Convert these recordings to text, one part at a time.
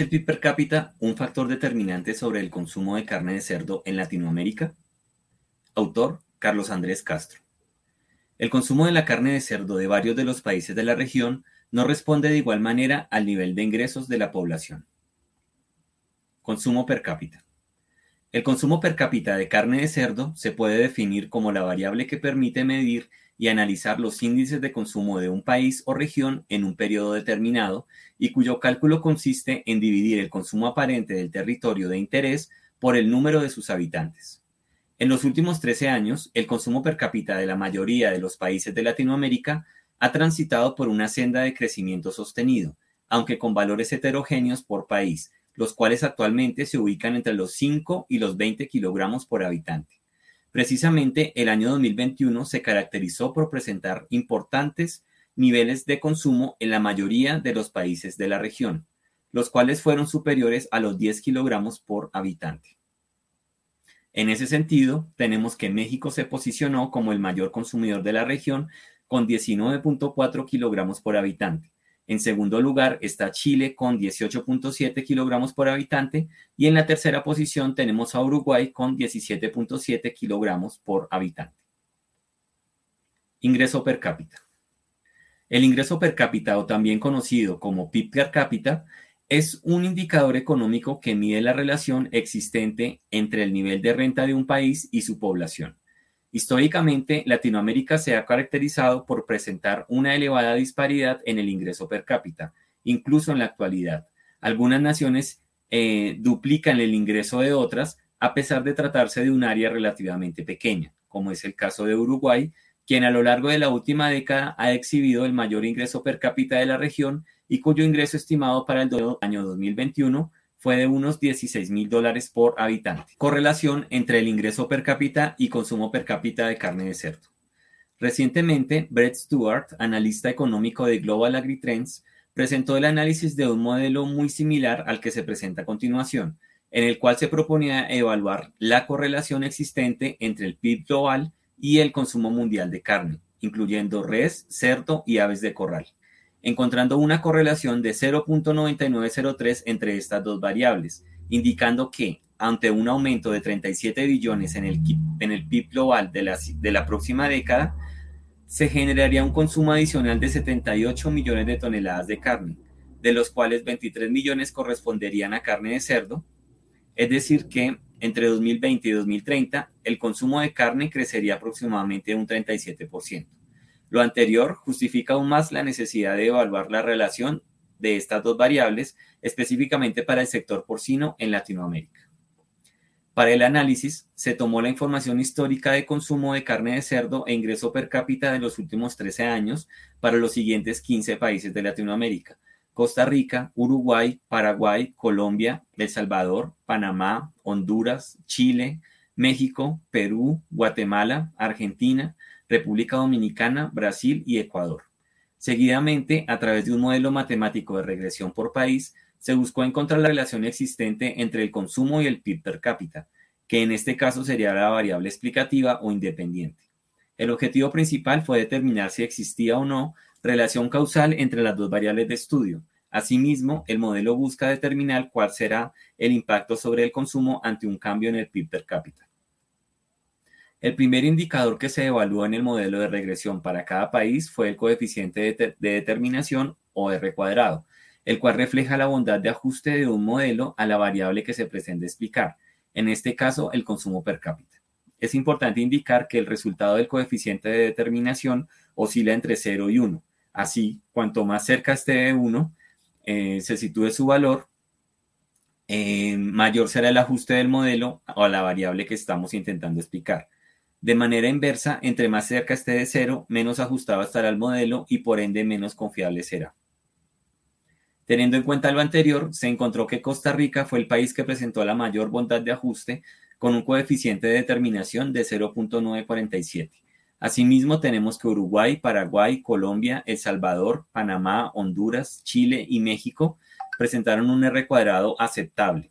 ¿Es el PIB per cápita un factor determinante sobre el consumo de carne de cerdo en Latinoamérica? Autor Carlos Andrés Castro. El consumo de la carne de cerdo de varios de los países de la región no responde de igual manera al nivel de ingresos de la población. Consumo per cápita. El consumo per cápita de carne de cerdo se puede definir como la variable que permite medir y analizar los índices de consumo de un país o región en un periodo determinado y cuyo cálculo consiste en dividir el consumo aparente del territorio de interés por el número de sus habitantes. En los últimos 13 años, el consumo per cápita de la mayoría de los países de Latinoamérica ha transitado por una senda de crecimiento sostenido, aunque con valores heterogéneos por país, los cuales actualmente se ubican entre los 5 y los 20 kilogramos por habitante. Precisamente el año 2021 se caracterizó por presentar importantes niveles de consumo en la mayoría de los países de la región, los cuales fueron superiores a los 10 kilogramos por habitante. En ese sentido, tenemos que México se posicionó como el mayor consumidor de la región con 19.4 kilogramos por habitante, en segundo lugar está Chile con 18.7 kilogramos por habitante y en la tercera posición tenemos a Uruguay con 17.7 kilogramos por habitante. Ingreso per cápita. El ingreso per cápita o también conocido como PIB per cápita es un indicador económico que mide la relación existente entre el nivel de renta de un país y su población. Históricamente, Latinoamérica se ha caracterizado por presentar una elevada disparidad en el ingreso per cápita, incluso en la actualidad. Algunas naciones eh, duplican el ingreso de otras a pesar de tratarse de un área relativamente pequeña, como es el caso de Uruguay, quien a lo largo de la última década ha exhibido el mayor ingreso per cápita de la región y cuyo ingreso estimado para el año 2021 fue de unos 16 mil dólares por habitante. Correlación entre el ingreso per cápita y consumo per cápita de carne de cerdo. Recientemente, Brett Stewart, analista económico de Global AgriTrends, presentó el análisis de un modelo muy similar al que se presenta a continuación, en el cual se proponía evaluar la correlación existente entre el PIB global y el consumo mundial de carne, incluyendo res, cerdo y aves de corral encontrando una correlación de 0.9903 entre estas dos variables, indicando que ante un aumento de 37 billones en el, en el PIB global de la, de la próxima década, se generaría un consumo adicional de 78 millones de toneladas de carne, de los cuales 23 millones corresponderían a carne de cerdo, es decir que entre 2020 y 2030 el consumo de carne crecería aproximadamente un 37%. Lo anterior justifica aún más la necesidad de evaluar la relación de estas dos variables, específicamente para el sector porcino en Latinoamérica. Para el análisis, se tomó la información histórica de consumo de carne de cerdo e ingreso per cápita de los últimos 13 años para los siguientes 15 países de Latinoamérica. Costa Rica, Uruguay, Paraguay, Colombia, El Salvador, Panamá, Honduras, Chile, México, Perú, Guatemala, Argentina, República Dominicana, Brasil y Ecuador. Seguidamente, a través de un modelo matemático de regresión por país, se buscó encontrar la relación existente entre el consumo y el PIB per cápita, que en este caso sería la variable explicativa o independiente. El objetivo principal fue determinar si existía o no relación causal entre las dos variables de estudio. Asimismo, el modelo busca determinar cuál será el impacto sobre el consumo ante un cambio en el PIB per cápita. El primer indicador que se evaluó en el modelo de regresión para cada país fue el coeficiente de, determinación o R cuadrado, el cual refleja la bondad de ajuste de un modelo a la variable que se pretende explicar, en este caso el consumo per cápita. Es importante indicar que el resultado del coeficiente de determinación oscila entre 0 y 1. Así, cuanto más cerca esté de 1, eh, se sitúe su valor, eh, mayor será el ajuste del modelo o a la variable que estamos intentando explicar. De manera inversa, entre más cerca esté de cero, menos ajustado estará el modelo y por ende menos confiable será. Teniendo en cuenta lo anterior, se encontró que Costa Rica fue el país que presentó la mayor bondad de ajuste con un coeficiente de determinación de 0.947. Asimismo, tenemos que Uruguay, Paraguay, Colombia, El Salvador, Panamá, Honduras, Chile y México presentaron un R cuadrado aceptable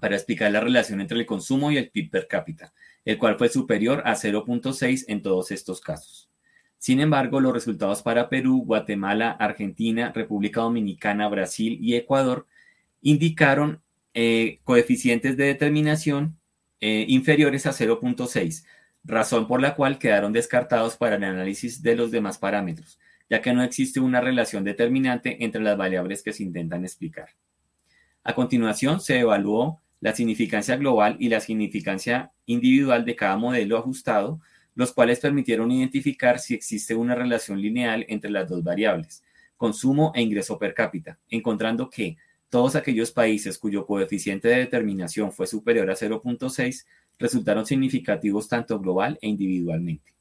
para explicar la relación entre el consumo y el PIB per cápita el cual fue superior a 0.6 en todos estos casos. Sin embargo, los resultados para Perú, Guatemala, Argentina, República Dominicana, Brasil y Ecuador indicaron eh, coeficientes de determinación eh, inferiores a 0.6, razón por la cual quedaron descartados para el análisis de los demás parámetros, ya que no existe una relación determinante entre las variables que se intentan explicar. A continuación, se evaluó la significancia global y la significancia individual de cada modelo ajustado, los cuales permitieron identificar si existe una relación lineal entre las dos variables, consumo e ingreso per cápita, encontrando que todos aquellos países cuyo coeficiente de determinación fue superior a 0.6 resultaron significativos tanto global e individualmente.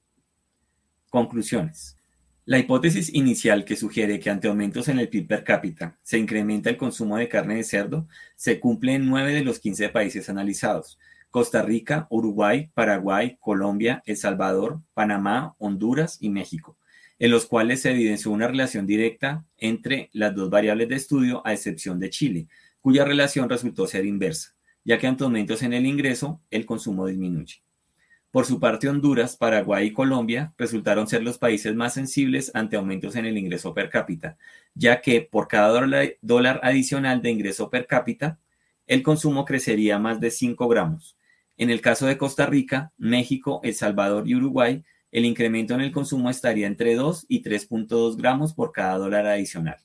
Conclusiones. La hipótesis inicial que sugiere que ante aumentos en el PIB per cápita se incrementa el consumo de carne de cerdo se cumple en 9 de los 15 países analizados, Costa Rica, Uruguay, Paraguay, Colombia, El Salvador, Panamá, Honduras y México, en los cuales se evidenció una relación directa entre las dos variables de estudio a excepción de Chile, cuya relación resultó ser inversa, ya que ante aumentos en el ingreso, el consumo disminuye. Por su parte, Honduras, Paraguay y Colombia resultaron ser los países más sensibles ante aumentos en el ingreso per cápita, ya que por cada dólar, adicional de ingreso per cápita, el consumo crecería más de 5 gramos, en el caso de Costa Rica, México, El Salvador y Uruguay, el incremento en el consumo estaría entre 2 y 3.2 gramos por cada dólar adicional.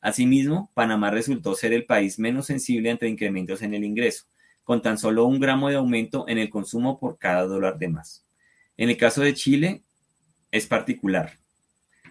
Asimismo, Panamá resultó ser el país menos sensible ante incrementos en el ingreso, con tan solo un gramo de aumento en el consumo por cada dólar de más. En el caso de Chile, es particular,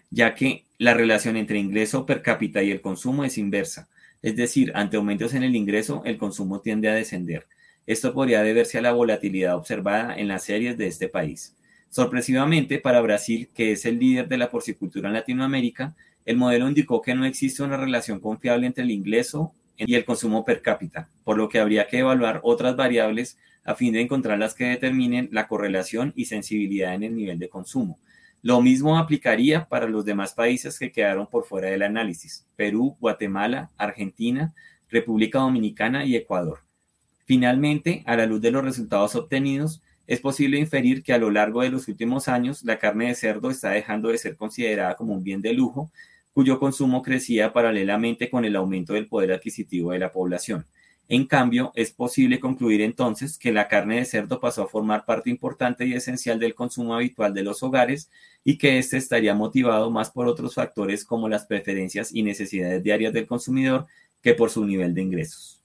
ya que la relación entre ingreso per cápita y el consumo es inversa, es decir, ante aumentos en el ingreso, el consumo tiende a descender, esto podría deberse a la volatilidad observada en las series de este país. Sorpresivamente, para Brasil, que es el líder de la porcicultura en Latinoamérica, el modelo indicó que no existe una relación confiable entre el ingreso y el consumo per cápita, por lo que habría que evaluar otras variables a fin de encontrar las que determinen la correlación y sensibilidad en el nivel de consumo. Lo mismo aplicaría para los demás países que quedaron por fuera del análisis, Perú, Guatemala, Argentina, República Dominicana y Ecuador. Finalmente, a la luz de los resultados obtenidos, es posible inferir que a lo largo de los últimos años la carne de cerdo está dejando de ser considerada como un bien de lujo, cuyo consumo crecía paralelamente con el aumento del poder adquisitivo de la población. En cambio, es posible concluir entonces que la carne de cerdo pasó a formar parte importante y esencial del consumo habitual de los hogares y que éste estaría motivado más por otros factores como las preferencias y necesidades diarias del consumidor que por su nivel de ingresos.